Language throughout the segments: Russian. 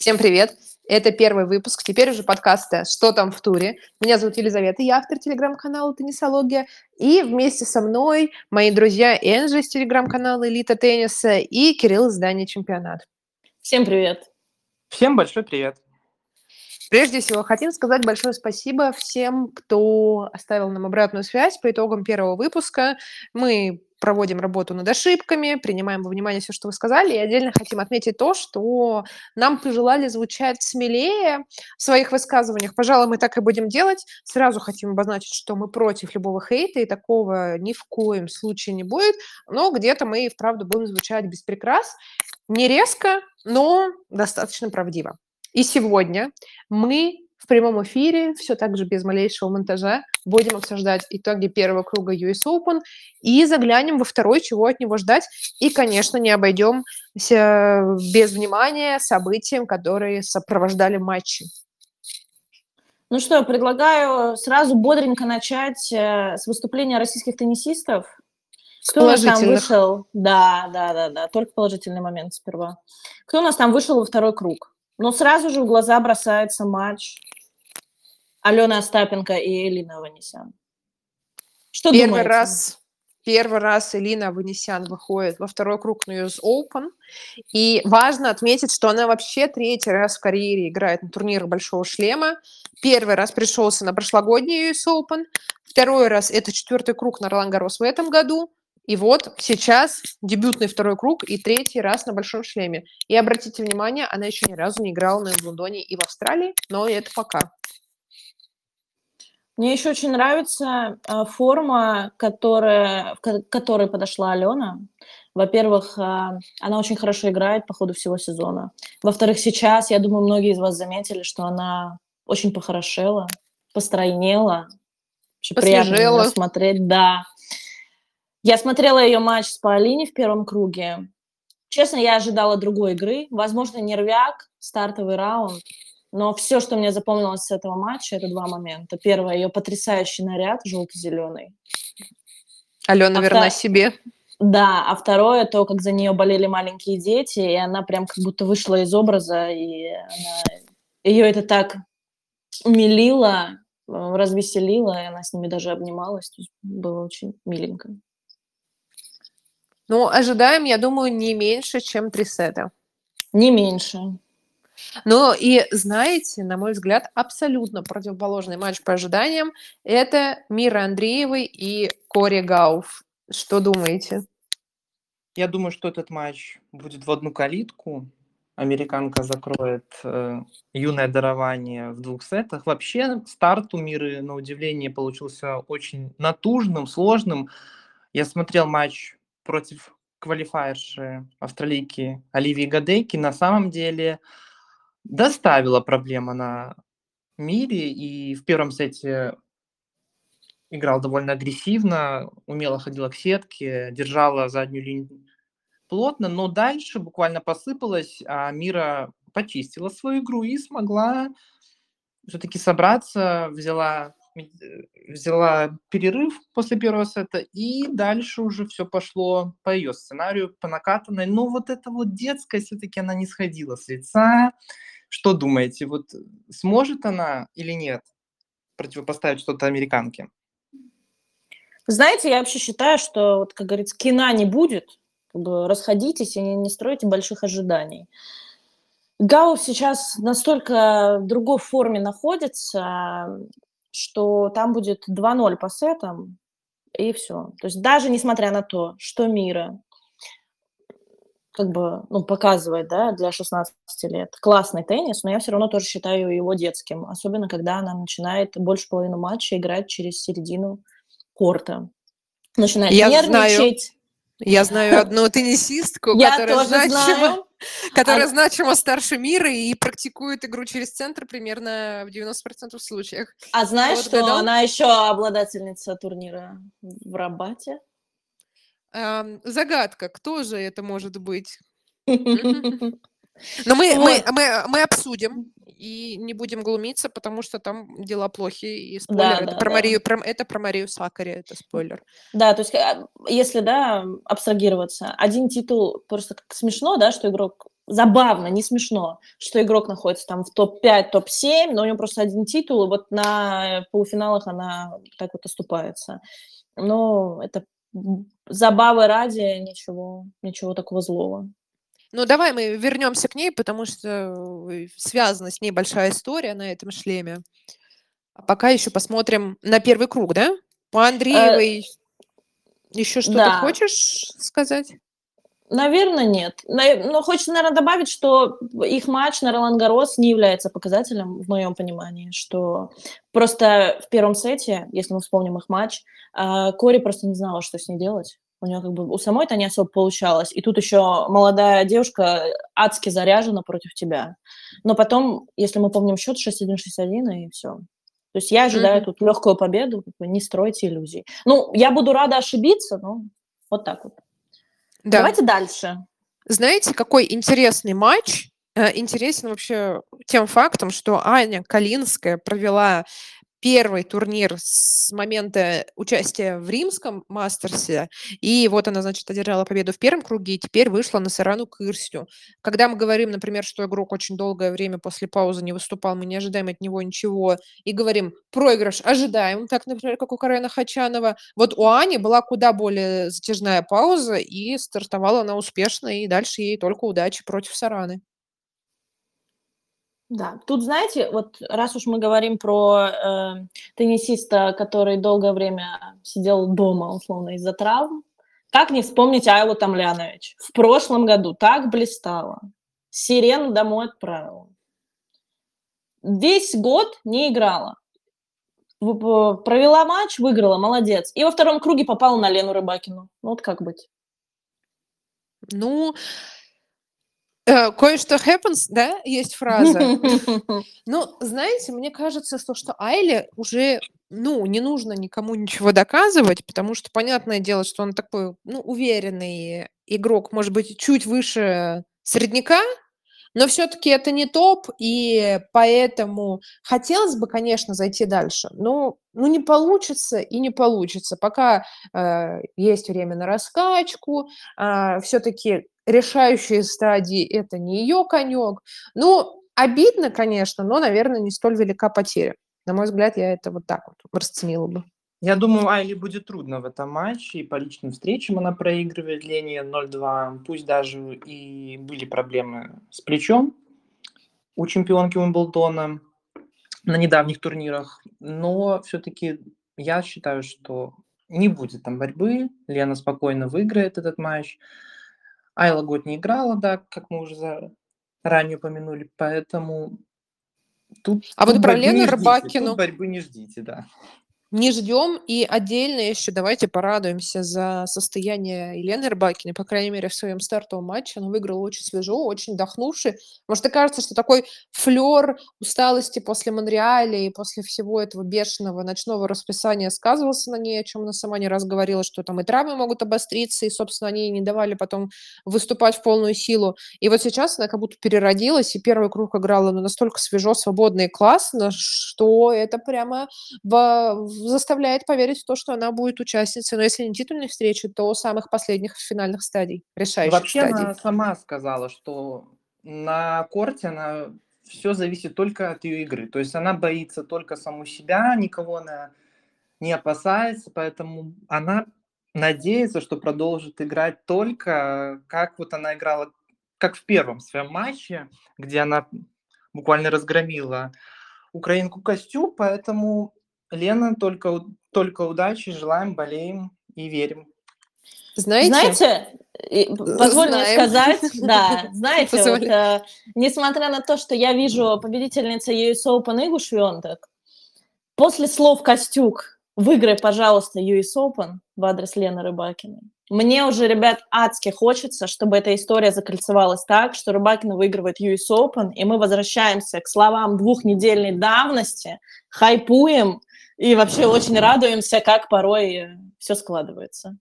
Всем привет! Это первый выпуск, теперь уже подкаста «Что там в туре?». Меня зовут Елизавета, я автор телеграм-канала «Теннисология». И вместе со мной мои друзья Энджи из телеграм-канала «Элита тенниса» и Кирилл из здания «Чемпионат». Всем привет! Всем большой привет! Прежде всего, хотим сказать большое спасибо всем, кто оставил нам обратную связь по итогам первого выпуска. Мы проводим работу над ошибками, принимаем во внимание все, что вы сказали, и отдельно хотим отметить то, что нам пожелали звучать смелее в своих высказываниях. Пожалуй, мы так и будем делать. Сразу хотим обозначить, что мы против любого хейта, и такого ни в коем случае не будет, но где-то мы и вправду будем звучать без прикрас. Не резко, но достаточно правдиво. И сегодня мы в прямом эфире, все так же без малейшего монтажа, будем обсуждать итоги первого круга US Open и заглянем во второй, чего от него ждать. И, конечно, не обойдемся без внимания событиям, которые сопровождали матчи. Ну что, предлагаю сразу бодренько начать э, с выступления российских теннисистов. Кто у нас там вышел? Да, да, да, да, только положительный момент сперва. Кто у нас там вышел во второй круг? Но сразу же в глаза бросается матч Алена Остапенко и Элина Ванесян. Что первый думаете? раз, первый раз Элина Ванесян выходит во второй круг на US Open. И важно отметить, что она вообще третий раз в карьере играет на турнирах Большого Шлема. Первый раз пришелся на прошлогодний US Open. Второй раз это четвертый круг на Ролан Гарос в этом году. И вот сейчас дебютный второй круг и третий раз на большом шлеме. И обратите внимание, она еще ни разу не играла на Лондоне и в Австралии, но это пока. Мне еще очень нравится э, форма, которая, к которой подошла Алена. Во-первых, э, она очень хорошо играет по ходу всего сезона. Во-вторых, сейчас, я думаю, многие из вас заметили, что она очень похорошела, постройнела. Очень приятно смотреть, да. Я смотрела ее матч с Паолини в первом круге. Честно, я ожидала другой игры. Возможно, нервяк, стартовый раунд. Но все, что мне запомнилось с этого матча, это два момента. Первое, ее потрясающий наряд желто-зеленый. Алена а верна втор... себе. Да, а второе, то, как за нее болели маленькие дети, и она прям как будто вышла из образа, и она... ее это так умилило, развеселило, и она с ними даже обнималась. Было очень миленько. Ну, ожидаем, я думаю, не меньше, чем три сета. Не меньше. Ну и знаете, на мой взгляд, абсолютно противоположный матч по ожиданиям – это Мира Андреевой и Кори Гауф. Что думаете? Я думаю, что этот матч будет в одну калитку. Американка закроет э, юное дарование в двух сетах. Вообще старт у Миры, на удивление, получился очень натужным, сложным. Я смотрел матч против квалифайерши австралийки Оливии Гадейки на самом деле доставила проблема на мире. И в первом сете играл довольно агрессивно, умело ходила к сетке, держала заднюю линию плотно, но дальше буквально посыпалась, а Мира почистила свою игру и смогла все-таки собраться, взяла взяла перерыв после первого сета, и дальше уже все пошло по ее сценарию, по накатанной. Но вот эта вот детская все-таки она не сходила с лица. Что думаете, вот сможет она или нет противопоставить что-то американке? Знаете, я вообще считаю, что, вот, как говорится, кино не будет, как бы расходитесь и не, не стройте больших ожиданий. Гауф сейчас настолько в другой форме находится, что там будет 2-0 по сетам, и все. То есть даже несмотря на то, что Мира как бы, ну, показывает, да, для 16 лет классный теннис, но я все равно тоже считаю его детским, особенно когда она начинает больше половины матча играть через середину корта. Начинает я нервничать. Знаю. Я знаю одну теннисистку, которая значима, которая а... значимо старше мира и практикует игру через центр примерно в 90% случаях. А знаешь, вот что она еще обладательница турнира в Рабате? Эм, загадка, кто же это может быть? Но мы, мы, мы, мы обсудим и не будем глумиться, потому что там дела плохие. И спойлер, да, это, да, про да. Марию, про, это про Марию Сакари, это спойлер. Да, то есть а, если, да, абстрагироваться, один титул, просто как смешно, да, что игрок забавно, не смешно, что игрок находится там в топ-5, топ-7, но у него просто один титул, и вот на полуфиналах она так вот оступается. Но это забавы ради, ничего, ничего такого злого. Ну, давай мы вернемся к ней, потому что э, связана с ней большая история на этом шлеме. А пока еще посмотрим на первый круг, да? По Андреевой еще что-то да. хочешь сказать? Наверное, нет. Но хочется, наверное, добавить, что их матч на Ролан Гарос не является показателем, в моем понимании, что просто в первом сете, если мы вспомним их матч, а, Кори просто не знала, что с ней делать. У нее как бы у самой это не особо получалось. И тут еще молодая девушка адски заряжена против тебя. Но потом, если мы помним счет 6-1, 6-1, и все. То есть я ожидаю mm-hmm. тут легкую победу, не стройте иллюзий. Ну, я буду рада ошибиться, но вот так вот. Да. Давайте дальше. Знаете, какой интересный матч? Э, интересен вообще тем фактом, что Аня Калинская провела первый турнир с момента участия в римском мастерсе, и вот она, значит, одержала победу в первом круге, и теперь вышла на Сарану Кырсю. Когда мы говорим, например, что игрок очень долгое время после паузы не выступал, мы не ожидаем от него ничего, и говорим, проигрыш ожидаем, так, например, как у Карена Хачанова. Вот у Ани была куда более затяжная пауза, и стартовала она успешно, и дальше ей только удачи против Сараны. Да, тут, знаете, вот раз уж мы говорим про э, теннисиста, который долгое время сидел дома, условно, из-за травм, как не вспомнить Айлу Тамлянович? В прошлом году так блистала. Сирену домой отправила. Весь год не играла. Провела матч, выиграла, молодец. И во втором круге попала на Лену Рыбакину. Ну вот как быть? Ну, кое-что happens, да, есть фраза. Ну, знаете, мне кажется, что, что Айле уже, ну, не нужно никому ничего доказывать, потому что понятное дело, что он такой, ну, уверенный игрок, может быть, чуть выше средняка, но все-таки это не топ, и поэтому хотелось бы, конечно, зайти дальше, но ну, не получится и не получится. Пока э, есть время на раскачку, э, а, все-таки решающие стадии – это не ее конек. Ну, обидно, конечно, но, наверное, не столь велика потеря. На мой взгляд, я это вот так вот расценила бы. Я думаю, Айли будет трудно в этом матче, и по личным встречам она проигрывает Лене 0-2, пусть даже и были проблемы с плечом у чемпионки Уимблдона на недавних турнирах, но все-таки я считаю, что не будет там борьбы, Лена спокойно выиграет этот матч. Айла год не играла, да, как мы уже ранее упомянули, поэтому тут, а тут вот про Лену Рыбакину... Тут борьбы не ждите, да не ждем. И отдельно еще давайте порадуемся за состояние Елены Рыбакиной. По крайней мере, в своем стартовом матче она выиграла очень свежо, очень дохнувший. Может, и кажется, что такой флер усталости после Монреаля и после всего этого бешеного ночного расписания сказывался на ней, о чем она сама не раз говорила, что там и травмы могут обостриться, и, собственно, они не давали потом выступать в полную силу. И вот сейчас она как будто переродилась, и первый круг играла ну, настолько свежо, свободно и классно, что это прямо в заставляет поверить в то, что она будет участницей, но если не титульной встречи, то самых последних финальных стадий, решающих Вообще стадий. она сама сказала, что на корте она все зависит только от ее игры. То есть она боится только саму себя, никого она не опасается, поэтому она надеется, что продолжит играть только как вот она играла, как в первом своем матче, где она буквально разгромила украинку Костю, поэтому Лена, только, только удачи, желаем, болеем и верим. Знаете, знаете позволь мне сказать, да, знаете, вот, э, несмотря на то, что я вижу победительница US Open Игу Швентек, после слов Костюк «Выиграй, пожалуйста, US Open» в адрес Лены Рыбакиной, мне уже, ребят, адски хочется, чтобы эта история закольцевалась так, что Рыбакина выигрывает US Open, и мы возвращаемся к словам двухнедельной давности, хайпуем, и вообще очень радуемся, как порой все складывается.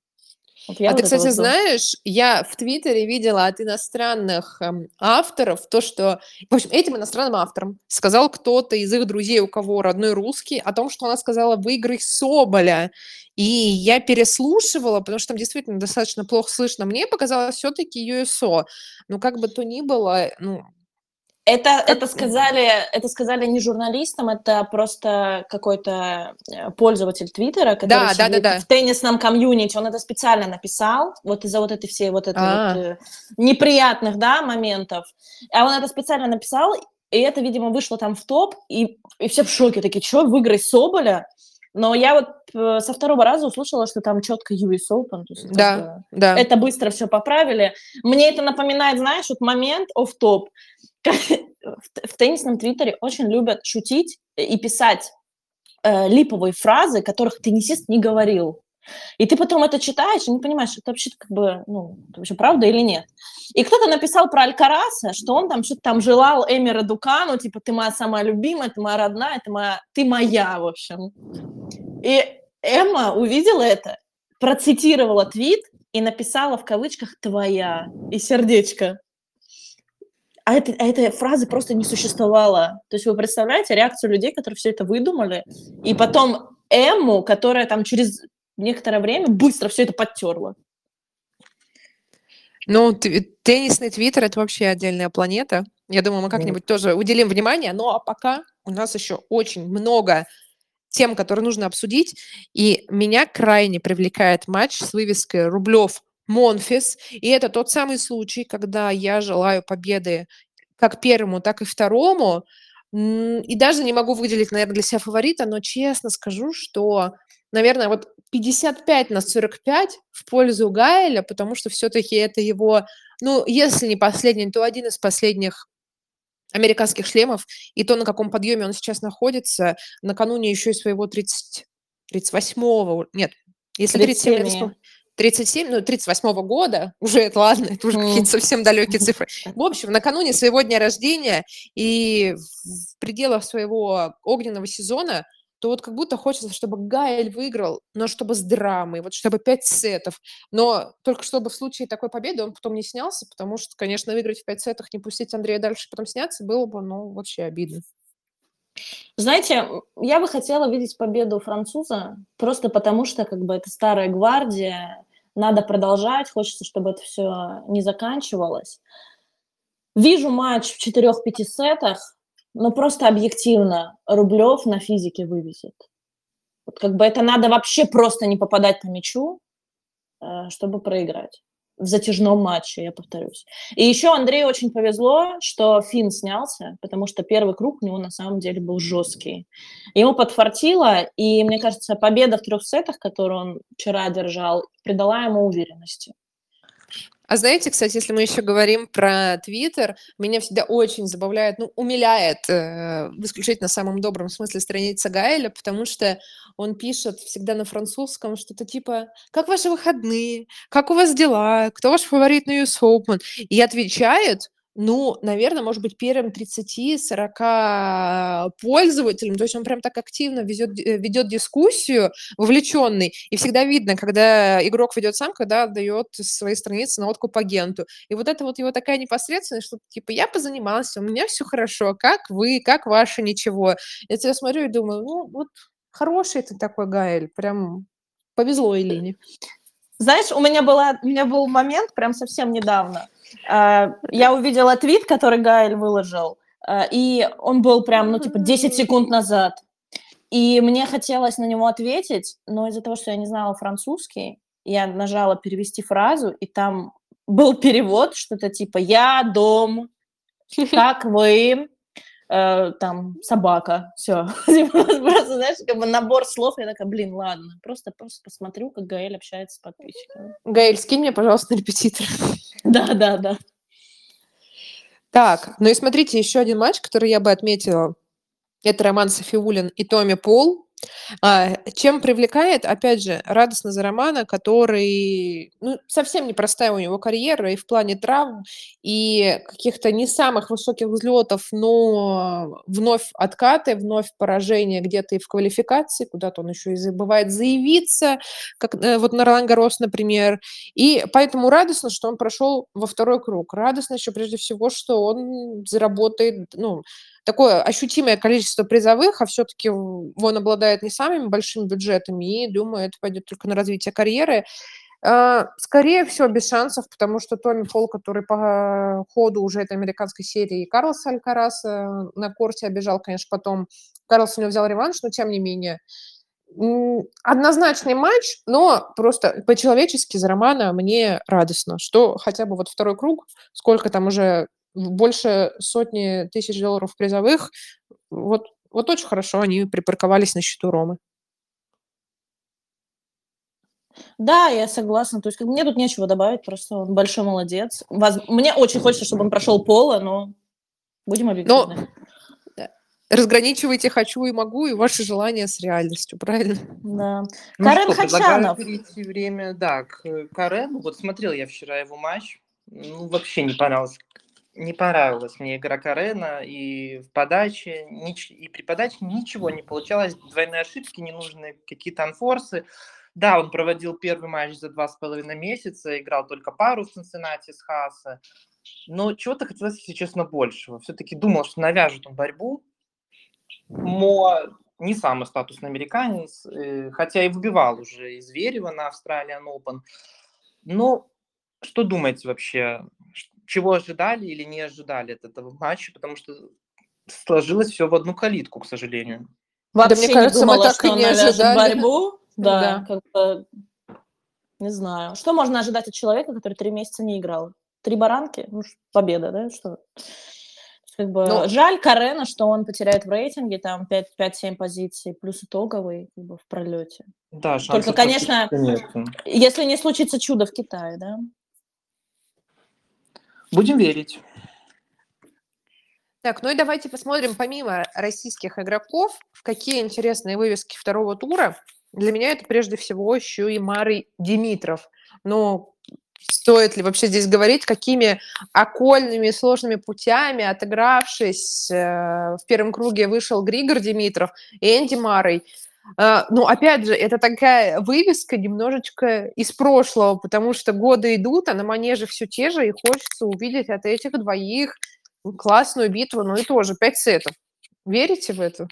Вот А вот ты, кстати, жду. знаешь, я в Твиттере видела от иностранных эм, авторов то, что, в общем, этим иностранным авторам сказал кто-то из их друзей, у кого родной русский, о том, что она сказала «выиграй Соболя». И я переслушивала, потому что там действительно достаточно плохо слышно. Мне показалось все-таки USO. Ну, как бы то ни было, ну, Это, Как- это, сказали, это сказали не журналистам, это просто какой-то э, пользователь Твиттера, который Да, да, да, да. в теннисном комьюнити, он это специально написал, вот из-за вот этой всей вот этой А. вот, э, неприятных, да, моментов. А он это специально написал, и это, видимо, вышло там в топ, и, и все в шоке, такие, что, выиграть Соболя? Но я вот э, со второго раза услышала, что там четко US Open. то есть да, бы да. это быстро все поправили. Мне это напоминает, знаешь, вот момент оф топ В, теннисном твиттере очень любят шутить и писать э, липовые фразы, которых теннисист не говорил. И ты потом это читаешь и не понимаешь, это вообще как бы, ну, это вообще правда или нет. И кто-то написал про Алькараса, что он там что-то там желал Эми Радукану, типа, ты моя самая любимая, ты моя родная, ты моя, ты моя, в общем. И Эмма увидела это, процитировала твит и написала в кавычках «твоя» и сердечко. А, это, а этой фразы просто не существовало. То есть вы представляете реакцию людей, которые все это выдумали, и потом Эмму, которая там через некоторое время быстро все это подтерла. Ну, т- теннисный твиттер это вообще отдельная планета. Я думаю, мы как-нибудь тоже уделим внимание. Ну, а пока у нас еще очень много тем, которые нужно обсудить. И меня крайне привлекает матч с вывеской Рублев Монфис. И это тот самый случай, когда я желаю победы как первому, так и второму. И даже не могу выделить, наверное, для себя фаворита, но честно скажу, что, наверное, вот 55 на 45 в пользу Гайля, потому что все-таки это его, ну, если не последний, то один из последних американских шлемов, и то, на каком подъеме он сейчас находится, накануне еще и своего 30, 38-го, нет, если 37, 37. Наверное, 37, ну, 38 года, уже это ладно, это уже какие-то совсем далекие цифры. В общем, накануне своего дня рождения и в пределах своего огненного сезона, то вот как будто хочется, чтобы Гаэль выиграл, но чтобы с драмой, вот чтобы 5 сетов. Но только чтобы в случае такой победы он потом не снялся, потому что, конечно, выиграть в 5 сетах, не пустить Андрея дальше, потом сняться, было бы, ну, вообще обидно. Знаете, я бы хотела видеть победу француза, просто потому что как бы это старая гвардия, надо продолжать, хочется, чтобы это все не заканчивалось. Вижу матч в четырех-пяти сетах, но просто объективно Рублев на физике вывезет. Вот как бы это надо вообще просто не попадать по мячу, э, чтобы проиграть. В затяжном матче, я повторюсь. И еще Андрею очень повезло, что Финн снялся, потому что первый круг у него на самом деле был жесткий. Ему подфартило, и мне кажется, победа в трех сетах, которую он вчера одержал, придала ему уверенности. А знаете, кстати, если мы еще говорим про Твиттер, меня всегда очень забавляет, ну, умиляет э, в исключительно самом добром смысле страница Гайля, потому что он пишет всегда на французском что-то типа «Как ваши выходные? Как у вас дела? Кто ваш фаворит на Open?» И отвечает ну, наверное, может быть, первым 30-40 пользователям, то есть он прям так активно везет, э, ведет дискуссию, вовлеченный, и всегда видно, когда игрок ведет сам, когда отдает свои страницы на откуп агенту. И вот это вот его такая непосредственность, что типа я позанимался, у меня все хорошо, как вы, как ваше, ничего. Я тебя смотрю и думаю, ну, вот хороший ты такой, Гаэль, прям повезло Элине. Знаешь, у меня, была, у меня был момент прям совсем недавно. А, Я увидела твит, который Гаэль выложил, а, и он был прям, ну, типа, 10 секунд назад. И мне хотелось на него ответить, но из-за того, что я не знала французский, я нажала перевести фразу, и там был перевод, что-то типа «я дом», «как вы», э, там «собака», все. Просто, знаешь, как бы набор слов, я такая, блин, ладно, просто, просто посмотрю, как Гаэль общается с подписчиками. Гаэль, скинь мне, пожалуйста, репетитор. Да, да, да. Так, ну и смотрите, еще один матч, который я бы отметила. Это Роман Софиулин и Томми Пол. А, чем привлекает? Опять же, радостно за Романа, который, ну, совсем непростая у него карьера и в плане травм, и каких-то не самых высоких взлетов, но вновь откаты, вновь поражения где-то и в квалификации, куда-то он еще и забывает заявиться, как э, вот на Ролан Гарос, например. И поэтому радостно, что он прошел во второй круг. Радостно еще прежде всего, что он заработает, ну, такое ощутимое количество призовых, а все-таки он обладает не самыми большими бюджетами, и, думаю, это пойдет только на развитие карьеры. А, скорее всего, без шансов, потому что Томми Фол, который по ходу уже этой американской серии Карлос Алькарас на корте обижал, конечно, потом Карлос у него взял реванш, но тем не менее. Однозначный матч, но просто по-человечески за Романа мне радостно, что хотя бы вот второй круг, сколько там уже больше сотни тысяч долларов призовых. Вот, вот очень хорошо они припарковались на счету Ромы. Да, я согласна. То есть мне тут нечего добавить, просто он большой молодец. Воз... Мне очень хочется, чтобы он прошел поло, но будем объективны. Но разграничивайте «хочу» и «могу» и ваши желания с реальностью, правильно? Да. Ну Карен что, Хачанов. перейти время, да, к Карену. Вот смотрел я вчера его матч. Ну, вообще не понравилось не понравилась мне игра Карена, и в подаче, и при подаче ничего не получалось, двойные ошибки, ненужные какие-то анфорсы. Да, он проводил первый матч за два с половиной месяца, играл только пару в Цинциннати с Хаса, но чего-то хотелось, если честно, большего. Все-таки думал, что навяжет он борьбу. Мо не самый статусный американец, э, хотя и выбивал уже из Зверева на Australian Open. Но что думаете вообще? Чего ожидали или не ожидали от этого матча, потому что сложилось все в одну калитку, к сожалению. Вообще да, мне кажется, не думала, мы так и не ожидали. борьбу. Да, да. как-то не знаю. Что можно ожидать от человека, который три месяца не играл? Три баранки? Ну, победа, да? Что? Как бы, ну, жаль Карена, что он потеряет в рейтинге там 5-7 позиций, плюс итоговый как бы, в пролете. Да, Только, конечно, если не случится чудо в Китае, да? Будем верить. Так, ну и давайте посмотрим, помимо российских игроков, какие интересные вывески второго тура. Для меня это прежде всего еще и Марый Димитров. Но стоит ли вообще здесь говорить, какими окольными и сложными путями, отыгравшись, э, в первом круге вышел Григор Димитров и Энди Марой. Uh, ну, опять же, это такая вывеска немножечко из прошлого, потому что годы идут, а на манеже все те же, и хочется увидеть от этих двоих классную битву, ну и тоже пять сетов. Верите в это?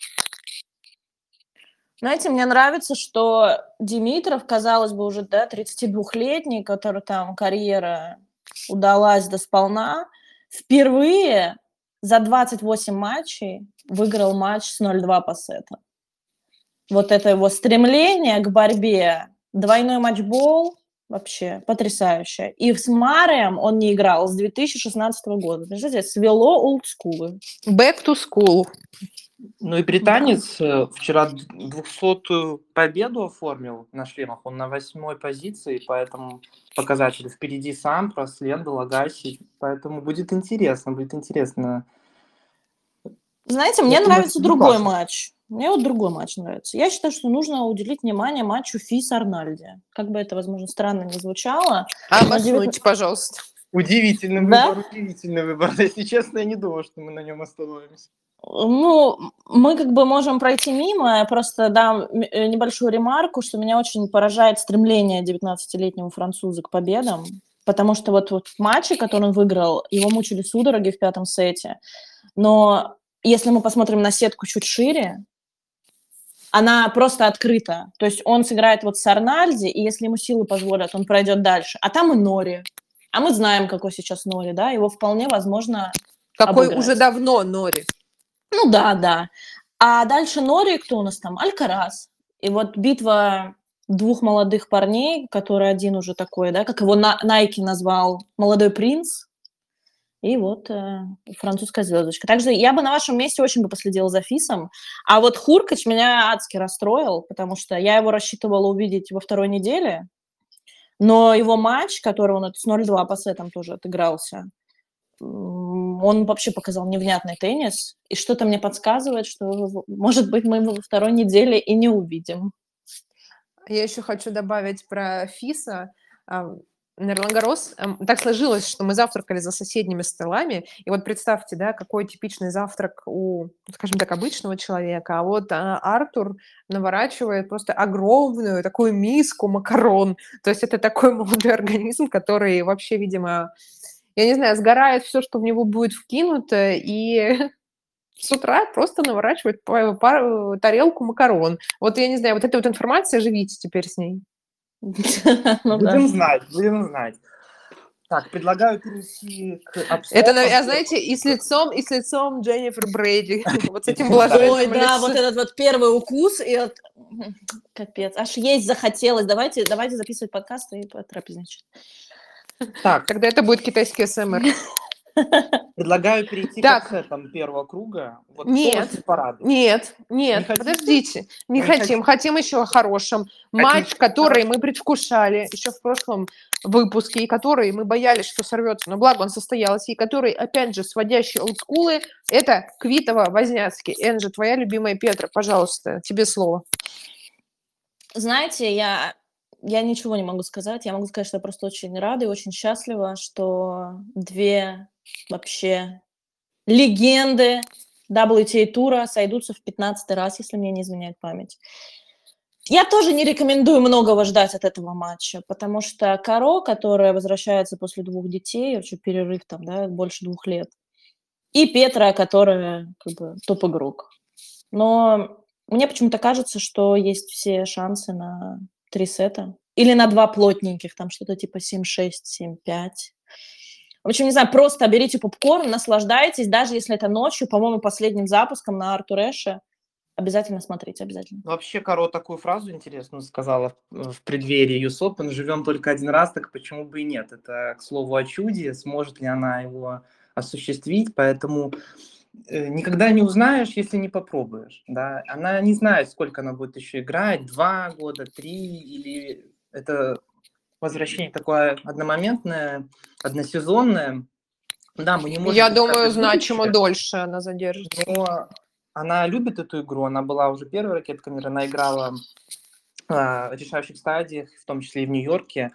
Знаете, мне нравится, что Димитров, казалось бы, уже да, 32-летний, который там карьера удалась до сполна, впервые за 28 матчей выиграл матч с 0-2 по сетам вот это его стремление к борьбе, двойной матчбол, вообще потрясающе. И с Марием он не играл с 2016 года. Представляете, свело олдскулы. Back to school. Ну и британец да. вчера 200-ю победу оформил на шлемах. Он на восьмой позиции, поэтому показатели впереди сам, Прослен, Лагаси. Поэтому будет интересно, будет интересно. Знаете, мне Я нравится другой классно. матч. Мне вот другой матч нравится. Я считаю, что нужно уделить внимание матчу Фи с Арнальди. Как бы это, возможно, странно не звучало. А обоснуйте, 19... пожалуйста. Удивительный да? выбор, удивительный выбор. Если честно, я не думал, что мы на нем остановимся. Ну, мы как бы можем пройти мимо. Я просто дам э, небольшую ремарку, что меня очень поражает стремление 19-летнего француза к победам. Потому что вот, вот в матче, который он выиграл, его мучили судороги в пятом сете. Но если мы посмотрим на сетку чуть шире, она просто открыта. То есть он сыграет вот с Арнальди, и если ему силы позволят, он пройдет дальше. А там и Нори. А мы знаем, какой сейчас Нори, да, его вполне возможно Какой обыграть. уже давно Нори. Ну да, да. А дальше Нори, кто у нас там? Алькарас. И вот битва двух молодых парней, который один уже такой, да, как его Найки назвал, молодой принц, и вот э, французская звездочка. Также я бы на вашем месте очень бы последила за Фисом. А вот Хуркач меня адски расстроил, потому что я его рассчитывала увидеть во второй неделе. Но его матч, который он с 0-2 по сетам тоже отыгрался, он вообще показал невнятный теннис, и что-то мне подсказывает, что, может быть, мы его во второй неделе и не увидим. Я еще хочу добавить про Фиса. На Ролангарос так сложилось, что мы завтракали за соседними столами, и вот представьте, да, какой типичный завтрак у, скажем так, обычного человека, а вот а, Артур наворачивает просто огромную такую миску макарон, то есть это такой молодой организм, который вообще, видимо, я не знаю, сгорает все, что в него будет вкинуто, и с утра просто наворачивает тарелку макарон. Вот я не знаю, вот эта вот информация, живите теперь с ней. Ну будем знать, будем знать. Так, предлагаю перейти к Это, а знаете, и с лицом, и с лицом Дженнифер Брейди. Вот с этим блаженным Ой, да, вот этот вот первый укус, и вот... Капец, аж есть захотелось. Давайте, давайте записывать подкаст и потрапезничать. Так, тогда это будет китайский СМР. Предлагаю перейти так. к сетам первого круга. Вот нет, нет, нет, не подождите. Не, не хотим. хотим. Хотим еще о хорошем. Хотим. Матч, который мы предвкушали еще в прошлом выпуске, и который мы боялись, что сорвется, но благо он состоялся, и который, опять же, сводящий олдскулы, это Квитова-Возняцкий. Энджи, твоя любимая Петра, пожалуйста, тебе слово. Знаете, я я ничего не могу сказать. Я могу сказать, что я просто очень рада и очень счастлива, что две вообще легенды WTA-тура сойдутся в 15 раз, если мне не изменяет память. Я тоже не рекомендую многого ждать от этого матча, потому что Каро, которая возвращается после двух детей, вообще перерыв там, да, больше двух лет, и Петра, которая как бы топ-игрок. Но мне почему-то кажется, что есть все шансы на три сета. Или на два плотненьких, там что-то типа 7-6, 7-5. В общем, не знаю, просто берите попкорн, наслаждайтесь, даже если это ночью, по-моему, последним запуском на Артурэше. Обязательно смотрите, обязательно. Вообще, Каро такую фразу интересную сказала в преддверии US Open. Живем только один раз, так почему бы и нет? Это, к слову, о чуде. Сможет ли она его осуществить? Поэтому никогда не узнаешь, если не попробуешь. Да? Она не знает, сколько она будет еще играть, два года, три, или это возвращение такое одномоментное, односезонное. Да, мы не можем... Я думаю, значимо дольше она задержится. Но она любит эту игру, она была уже первой ракеткой мира, она играла а, в решающих стадиях, в том числе и в Нью-Йорке.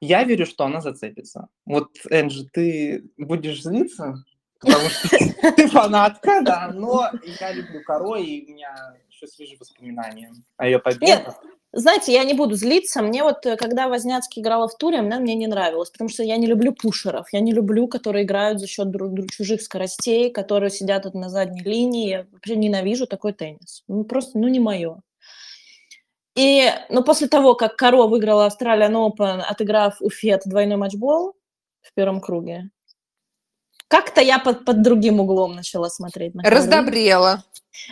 Я верю, что она зацепится. Вот, Энджи, ты будешь злиться? Потому что ты фанатка, да, но я люблю Коро, и у меня еще свежие воспоминания о ее победах. Знаете, я не буду злиться. Мне вот, э, когда Возняцкий играла в туре, она мне не нравилась, потому что я не люблю пушеров. Я не люблю, которые играют за счет друг, друг, чужих скоростей, которые сидят тут на задней линии. Я вообще ненавижу такой теннис. Ну, просто, ну, не мое. И, ну, после того, как Каро выиграла Australian Open, отыграв у Фет двойной матчбол в первом круге, как-то я под, под другим углом начала смотреть на Раздобрела.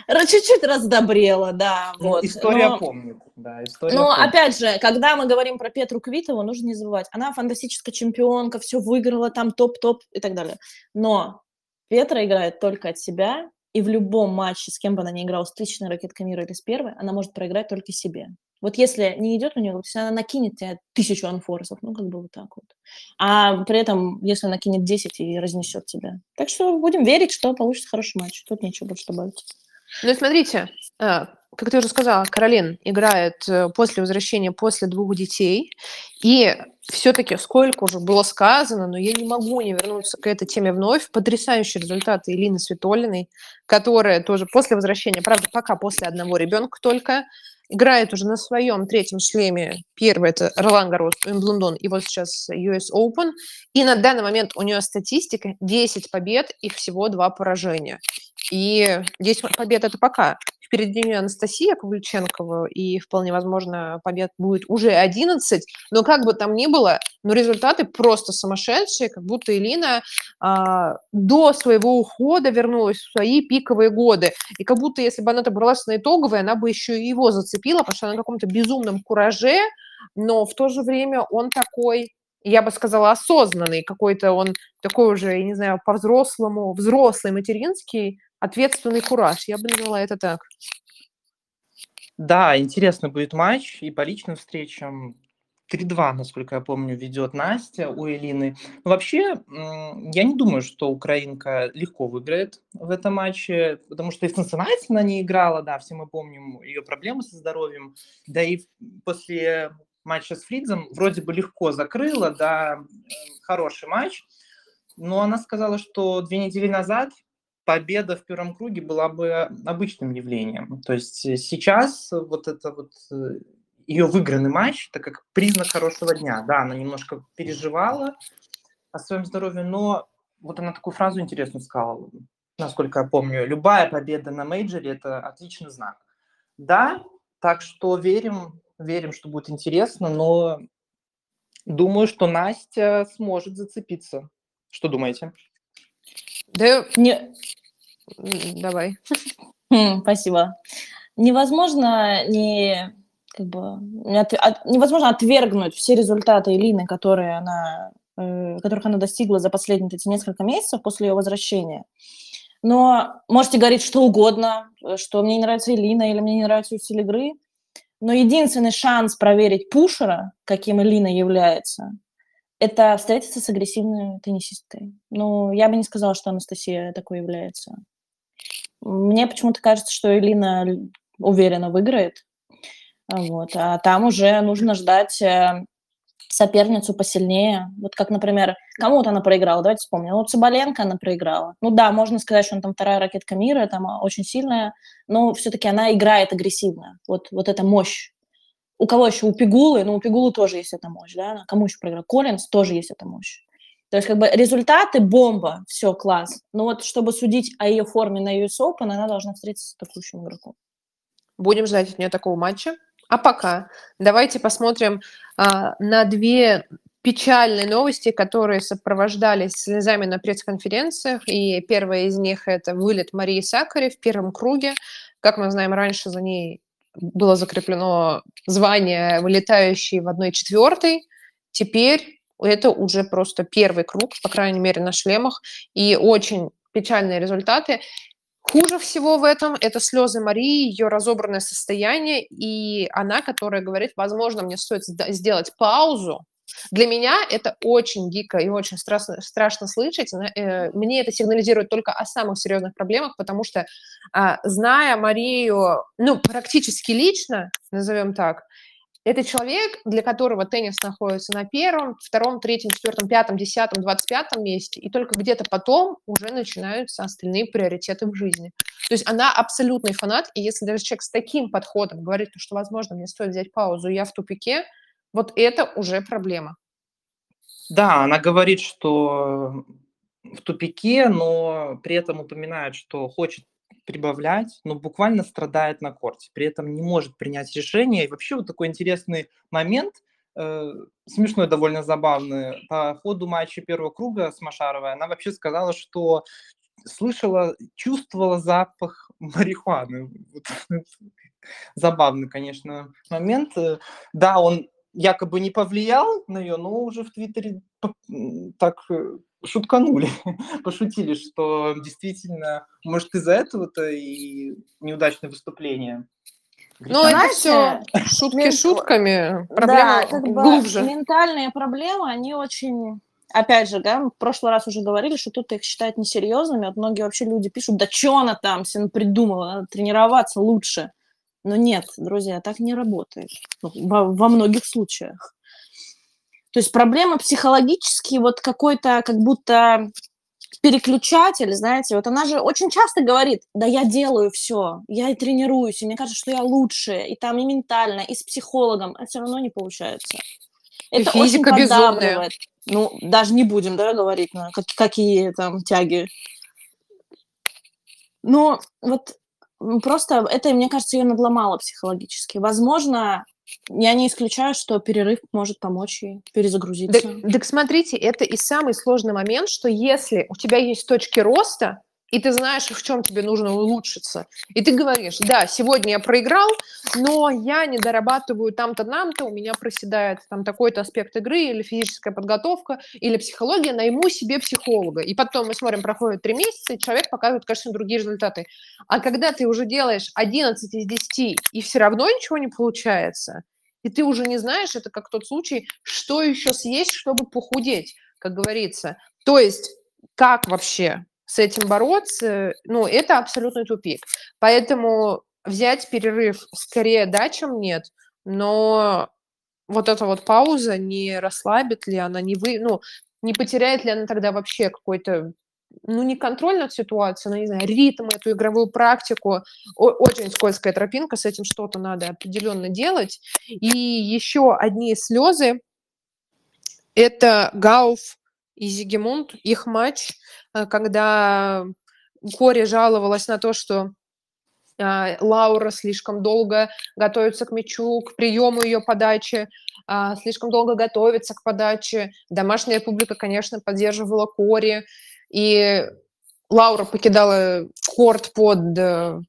Чуть-чуть раздобрела, да. Ну, вот. История но, помнит. Да, история но помнит. опять же, когда мы говорим про Петру Квитову, нужно не забывать, она фантастическая чемпионка, все выиграла, там топ-топ и так далее. Но Петра играет только от себя, и в любом матче, с кем бы она ни играла, с тысячной ракеткой мира или с первой, она может проиграть только себе. Вот если не идет у нее, вот если она накинет тебе тысячу анфорсов, ну, как бы вот так вот. А при этом, если она кинет 10 и разнесет тебя. Так что будем верить, что получится хороший матч. Тут нечего больше добавить. Ну, смотрите, а, как ты уже сказала, Каролин играет э, после возвращения, после двух детей. И все-таки сколько уже было сказано, но я не могу не вернуться к этой теме вновь. Потрясающие результаты Илины Светолиной, которая тоже после возвращения, правда, пока после одного ребенка только, играет уже на своем третьем шлеме. Первый это Ролан Гарос, Уимблдон, и вот сейчас US Open. И на данный момент у нее статистика 10 побед и всего 2 поражения. И 10 побед это пока. Впереди нее Анастасия Павлюченкова, и вполне возможно побед будет уже 11. Но как бы там ни было, но результаты просто сумасшедшие, как будто Элина а, до своего ухода вернулась в свои пиковые годы. И как будто если бы она добралась на итоговые, она бы еще и его зацепила, потому что она на каком-то безумном кураже, но в то же время он такой я бы сказала, осознанный, какой-то он такой уже, я не знаю, по-взрослому, взрослый материнский, ответственный кураж. Я бы назвала это так. Да, интересный будет матч и по личным встречам. 3-2, насколько я помню, ведет Настя у Элины. Но вообще, я не думаю, что украинка легко выиграет в этом матче, потому что и в Cincinnati она не играла, да, все мы помним ее проблемы со здоровьем, да и после матча с Фридзом вроде бы легко закрыла, да, хороший матч, но она сказала, что две недели назад победа в первом круге была бы обычным явлением. То есть сейчас вот это вот э, ее выигранный матч, это как признак хорошего дня. Да, она немножко переживала о своем здоровье, но вот она такую фразу интересную сказала, насколько я помню. Любая победа на мейджоре – это отличный знак. Да, так что верим, верим, что будет интересно, но думаю, что Настя сможет зацепиться. Что думаете? Да, не... Давай. Хм, спасибо. Невозможно не как бы невозможно отвергнуть все результаты Элины, которые она, э, которых она достигла за последние эти несколько месяцев после ее возвращения. Но можете говорить что угодно, что мне не нравится Элина или мне не нравится ее стиль игры, но единственный шанс проверить пушера, каким Элина является, это встретиться с агрессивной теннисисткой. Ну, я бы не сказала, что Анастасия такой является. Мне почему-то кажется, что Элина уверенно выиграет, вот. А там уже нужно ждать э, соперницу посильнее. Вот как, например, кому-то она проиграла, давайте вспомним. Ну, Цыбаленко она проиграла. Ну да, можно сказать, что она там вторая ракетка мира, там а, очень сильная, но все-таки она играет агрессивно. Вот, вот эта мощь. У кого еще? У Пигулы, ну, у Пигулы тоже есть эта мощь, да? Кому еще проиграл? Коллинс тоже есть эта мощь. То есть, как бы, результаты – бомба, все, класс. Но вот, чтобы судить о ее форме на US Open, она должна встретиться с атакующим игроком. Будем ждать от нее такого матча. А пока давайте посмотрим а, на две печальные новости, которые сопровождались слезами на пресс-конференциях. И первая из них – это вылет Марии Сакари в первом круге. Как мы знаем, раньше за ней было закреплено звание вылетающей в одной четвертой. Теперь это уже просто первый круг, по крайней мере, на шлемах. И очень печальные результаты. Хуже всего в этом это слезы Марии, ее разобранное состояние, и она, которая говорит, возможно, мне стоит сделать паузу. Для меня это очень дико и очень страшно, страшно слышать. Э, мне это сигнализирует только о самых серьезных проблемах, потому что, а, зная Марию, ну, практически лично, назовем так, это человек, для которого теннис находится на первом, втором, третьем, четвертом, пятом, десятом, двадцать пятом месте, и только где-то потом уже начинаются остальные приоритеты в жизни. То есть она абсолютный фанат, и если даже человек с таким подходом говорит, что, возможно, мне стоит взять паузу, я в тупике, вот это уже проблема. Да, она говорит, что в тупике, но при этом упоминает, что хочет прибавлять, но буквально страдает на корте, при этом не может принять решение. И вообще вот такой интересный момент, э, смешной, довольно забавный, по ходу матча первого круга с Машаровой, она вообще сказала, что слышала, чувствовала запах марихуаны. Забавный, конечно, момент. Да, он якобы не повлиял на нее, но уже в Твиттере так э, шутканули, пошутили, что действительно, может, из-за этого-то и неудачное выступление. Ну, это все шутки шутками, проблема да, как бы глубже. Ментальные проблемы, они очень опять же, да, в прошлый раз уже говорили, что тут их считают несерьезными. Вот многие вообще люди пишут, да что она там себе придумала, надо тренироваться лучше. Но нет, друзья, так не работает ну, во, во многих случаях. То есть проблема психологические, вот какой-то как будто переключатель, знаете, вот она же очень часто говорит, да я делаю все, я и тренируюсь, и мне кажется, что я лучше, и там и ментально, и с психологом, а все равно не получается. И Это физика очень безумная. Ну, даже не будем, да, говорить, ну, как, какие там тяги. Но вот просто это, мне кажется, ее надломало психологически. Возможно, я не исключаю, что перерыв может помочь ей перезагрузиться. Так, так смотрите, это и самый сложный момент, что если у тебя есть точки роста, и ты знаешь, в чем тебе нужно улучшиться. И ты говоришь, да, сегодня я проиграл, но я не дорабатываю там-то, нам-то, у меня проседает там такой-то аспект игры, или физическая подготовка, или психология, найму себе психолога. И потом мы смотрим, проходит три месяца, и человек показывает, конечно, другие результаты. А когда ты уже делаешь 11 из 10, и все равно ничего не получается, и ты уже не знаешь, это как тот случай, что еще съесть, чтобы похудеть, как говорится. То есть как вообще с этим бороться, ну, это абсолютный тупик. Поэтому взять перерыв скорее да, чем нет, но вот эта вот пауза не расслабит ли она, не вы, ну, не потеряет ли она тогда вообще какой-то ну, не контроль над ситуацией, но, не знаю, ритм, эту игровую практику. О- очень скользкая тропинка, с этим что-то надо определенно делать. И еще одни слезы – это Гауф и Зигемунд, их матч, когда Кори жаловалась на то, что а, Лаура слишком долго готовится к мячу, к приему ее подачи, а, слишком долго готовится к подаче. Домашняя публика, конечно, поддерживала Кори, и Лаура покидала корт под э,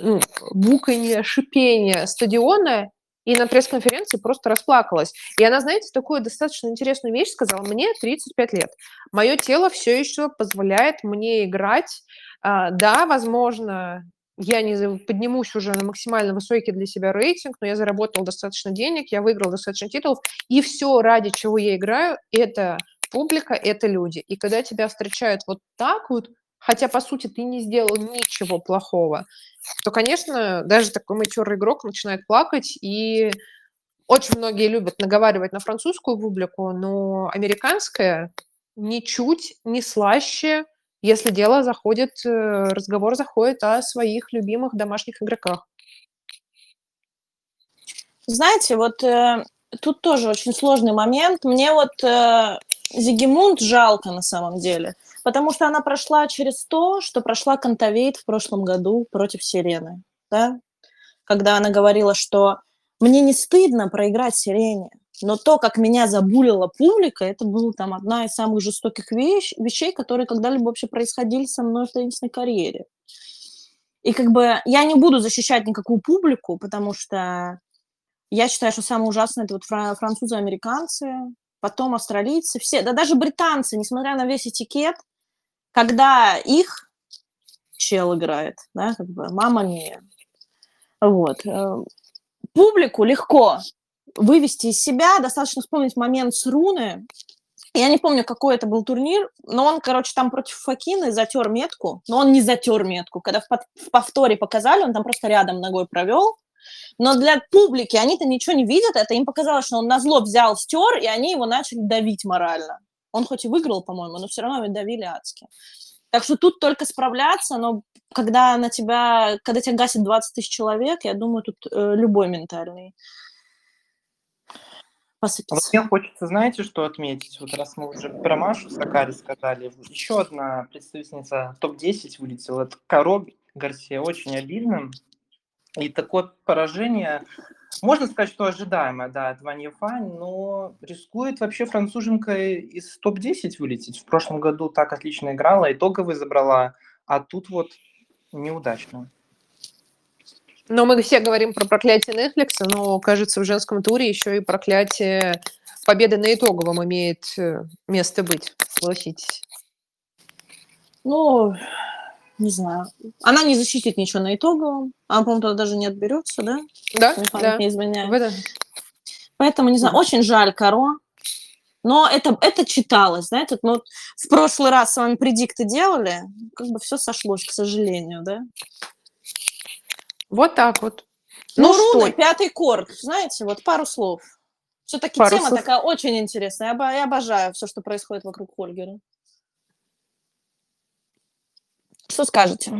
ну, буканье, шипение стадиона, и на пресс-конференции просто расплакалась. И она, знаете, такую достаточно интересную вещь сказала. Мне 35 лет. Мое тело все еще позволяет мне играть. А, да, возможно, я не поднимусь уже на максимально высокий для себя рейтинг, но я заработал достаточно денег, я выиграл достаточно титулов, и все, ради чего я играю, это публика – это люди. И когда тебя встречают вот так вот, хотя, по сути, ты не сделал ничего плохого, то, конечно, даже такой матерый игрок начинает плакать, и очень многие любят наговаривать на французскую публику, но американская ничуть не слаще, если дело заходит, э, разговор заходит о своих любимых домашних игроках. Знаете, вот э, тут тоже очень сложный момент. Мне вот э, Зигимунд жалко на самом деле, потому что она прошла через то, что прошла Кантавейт в прошлом году против Сирены, да? Когда она говорила, что мне не стыдно проиграть Сирене, но то, как меня забулила публика, это была там одна из самых жестоких вещь, вещей, которые когда-либо вообще происходили со мной в теннисной карьере. И как бы я не буду защищать никакую публику, потому что я считаю, что самое ужасное это вот французы, американцы, потом австралийцы, все, да даже британцы, несмотря на весь этикет, когда их чел играет, да, как бы мама мия. Вот. Э, публику легко вывести из себя, достаточно вспомнить момент с Руны. Я не помню, какой это был турнир, но он, короче, там против Факины затер метку, но он не затер метку. Когда в повторе показали, он там просто рядом ногой провел, но для публики они-то ничего не видят, это им показалось, что он на зло взял, стер, и они его начали давить морально. Он хоть и выиграл, по-моему, но все равно его давили адски. Так что тут только справляться, но когда на тебя, когда тебя гасит 20 тысяч человек, я думаю, тут э, любой ментальный посыпется. Мне хочется, знаете, что отметить? Вот раз мы уже про Машу Сакари сказали, еще одна представительница топ-10 вылетела. Это Коро Гарсия. Очень обидно. И такое поражение, можно сказать, что ожидаемое, да, от Ванья Фань, но рискует вообще француженка из топ-10 вылететь. В прошлом году так отлично играла, итоговый забрала, а тут вот неудачно. Но мы все говорим про проклятие Netflix, но, кажется, в женском туре еще и проклятие победы на итоговом имеет э, место быть, согласитесь. Ну, не знаю. Она не защитит ничего на итоговом. Она, по-моему, туда даже не отберется, да? Да, да. Не изменяет. Это... Поэтому, не знаю, очень жаль Каро. Но это, это читалось, знаете, ну, в прошлый раз с вами предикты делали, как бы все сошлось, к сожалению, да? Вот так вот. Ну, ну руны, пятый корт, знаете, вот пару слов. Все-таки тема слов. такая очень интересная. Я обожаю все, что происходит вокруг Хольгера. Что скажете?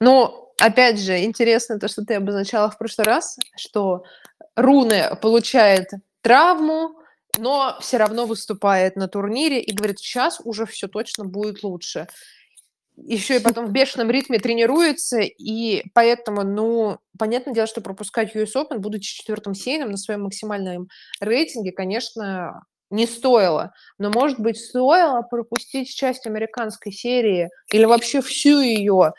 Ну, опять же, интересно то, что ты обозначала в прошлый раз, что Руны получает травму, но все равно выступает на турнире и говорит, сейчас уже все точно будет лучше еще и потом в бешеном ритме тренируется, и поэтому, ну, понятное дело, что пропускать US Open, будучи четвертым сейном на своем максимальном рейтинге, конечно, не стоило. Но, может быть, стоило пропустить часть американской серии или вообще всю ее,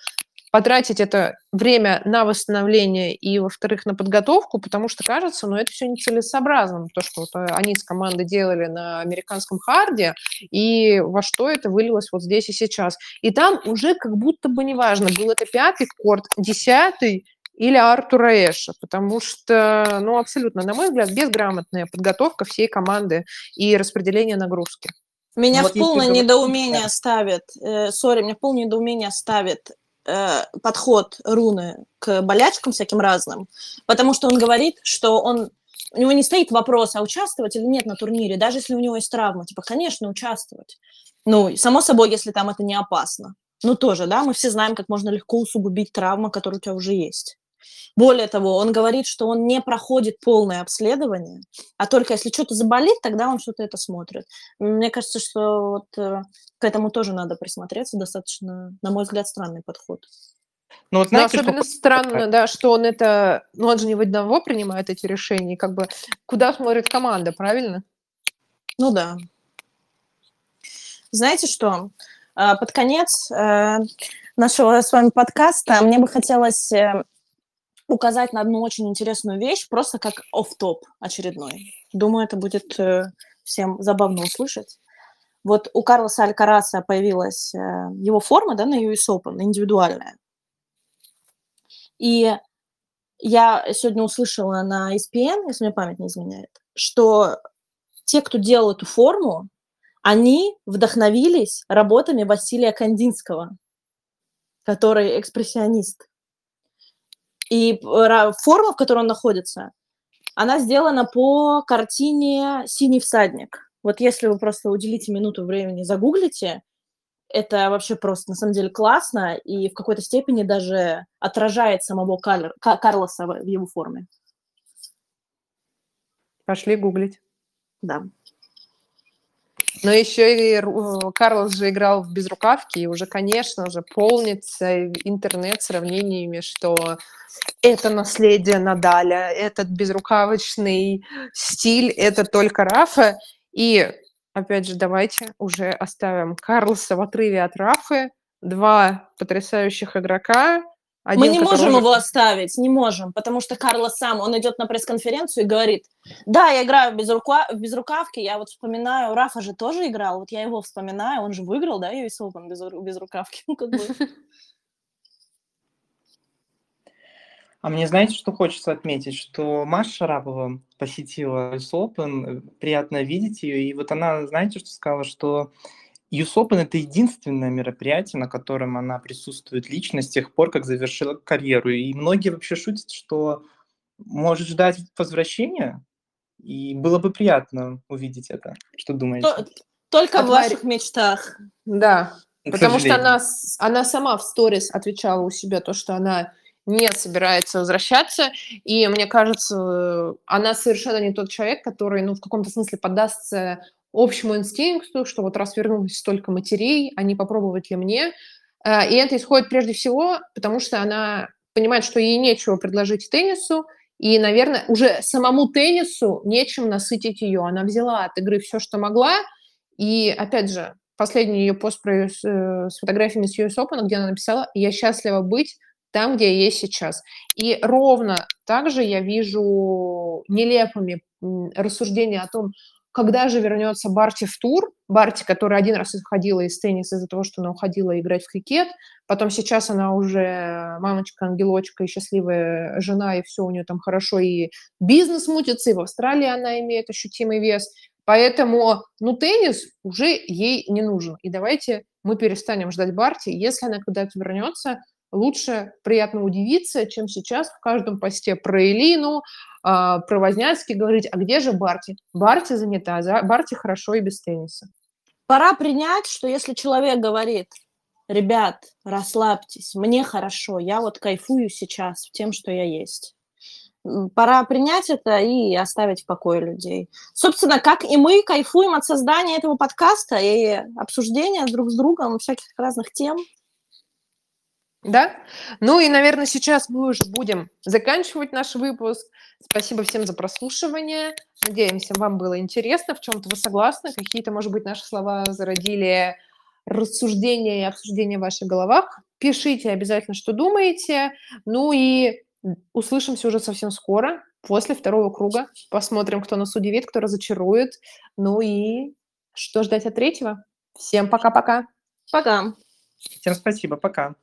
потратить это время на восстановление и, во-вторых, на подготовку, потому что кажется, ну, это все нецелесообразно, то, что вот э, они с командой делали на американском харде, и во что это вылилось вот здесь и сейчас. И там уже как будто бы неважно, был это пятый корт, десятый или Артура Эша, потому что, ну, абсолютно, на мой взгляд, безграмотная подготовка всей команды и распределение нагрузки. Меня Вот в полное недоумение да. ставит, э, сори, меня в полное недоумение ставит э, подход Руны к болячкам всяким разным, потому что он говорит, что он у него не стоит вопрос, а участвовать или нет на турнире, даже если у него есть травма. Типа, конечно, участвовать. Ну, само собой, если там это не опасно. Ну, тоже, да, мы все знаем, как можно легко усугубить травму, которая у тебя уже есть. Более того, он говорит, что он не проходит полное обследование, а только если что-то заболит, тогда он что-то это смотрит. Мне кажется, что вот э, к этому тоже надо присмотреться. Достаточно, на мой взгляд, странный подход. Ну, вот Но знаете, что особенно странно, да, что он это, ну, он же не в одного принимает эти решения, как бы, куда смотрит команда, правильно? Ну да. Знаете что? А, Под конец э, нашего с вами подкаста мне бы хотелось э, указать на одну очень интересную вещь, просто как оф-топ очередной. Думаю, это будет э, всем забавно услышать. Вот у Карлоса Алькараса появилась э, его форма, да, на US Open, индивидуальная. И я сегодня услышала на ESPN, если мне память не изменяет, что те, кто делал эту форму, они вдохновились работами Василия Кандинского, который экспрессионист. И форма, в которой он находится, она сделана по картине «Синий всадник». Вот если вы просто уделите минуту времени, загуглите, это вообще просто на самом деле классно и в какой-то степени даже отражает самого Калер- Ка- Карлоса в его форме. Пошли гуглить. Да. Но еще и Карлос же играл в безрукавке, и уже, конечно же, полнится интернет сравнениями, что это наследие Надаля, этот безрукавочный стиль, это только Рафа. И, опять же, давайте уже оставим Карлоса в отрыве от Рафы. Два потрясающих игрока. Мы Один, не который можем его оставить, не можем, потому что Карлос сам, он идет на пресс-конференцию и говорит, да, я играю в, безрука... в безрукавке, я вот вспоминаю, Рафа же тоже играл, вот я его вспоминаю, он же выиграл, да, US Open без, без рукавки, ну как бы. А мне знаете, что хочется отметить? Что Маша Шарапова посетила US Open, приятно видеть ее, и вот она, знаете, что сказала, что US Open – это единственное мероприятие, на котором она присутствует лично с тех пор, как завершила карьеру. И многие вообще шутят, что может ждать возвращения, и было бы приятно увидеть это. Что думаете? То- Только От в ваших мечтах. Да, К Потому что она, она сама в сторис отвечала у себя то, что она не собирается возвращаться, и мне кажется, она совершенно не тот человек, который, ну, в каком-то смысле поддастся общему инстинкту, что вот раз вернулось столько матерей, а не попробовать ли мне. А, И это исходит прежде всего, потому что она понимает, что ей нечего предложить теннису, и, наверное, уже самому теннису нечем насытить ее. Она взяла от игры все, что могла, и, опять же, последний ее пост про э, с фотографиями с US Open, где она написала «Я счастлива быть там, где я есть сейчас». И ровно так же я вижу нелепыми рассуждения о том, когда же вернется Барти в тур, Барти, которая один раз уходила из тенниса из-за того, что она уходила играть в крикет, потом сейчас она уже мамочка, ангелочка и счастливая жена, и все у нее там хорошо, и бизнес мутится, и в Австралии она имеет ощутимый вес, Поэтому, ну, теннис уже ей не нужен. И давайте мы перестанем ждать Барти. Если она когда-то вернется, лучше приятно удивиться, чем сейчас в каждом посте про Элину, а, про Возняцкий говорить, а где же Барти? Барти занята, за- Барти хорошо и без тенниса. Пора принять, что если человек говорит, ребят, расслабьтесь, мне хорошо, я вот кайфую сейчас тем, что я есть. Пора принять это и оставить в покое людей. Собственно, как и мы кайфуем от создания этого подкаста и обсуждения друг с другом всяких разных тем. Да? Ну и, наверное, сейчас мы уже будем заканчивать наш выпуск. Спасибо всем за прослушивание. Надеемся, вам было интересно, в чем-то вы согласны, какие-то, может быть, наши слова зародили рассуждения и обсуждения в ваших головах. Пишите обязательно, что думаете. Ну и услышимся уже совсем скоро, после второго круга. Посмотрим, кто нас удивит, кто разочарует. Ну и что ждать от третьего? Всем пока-пока. Пока. Всем спасибо, пока.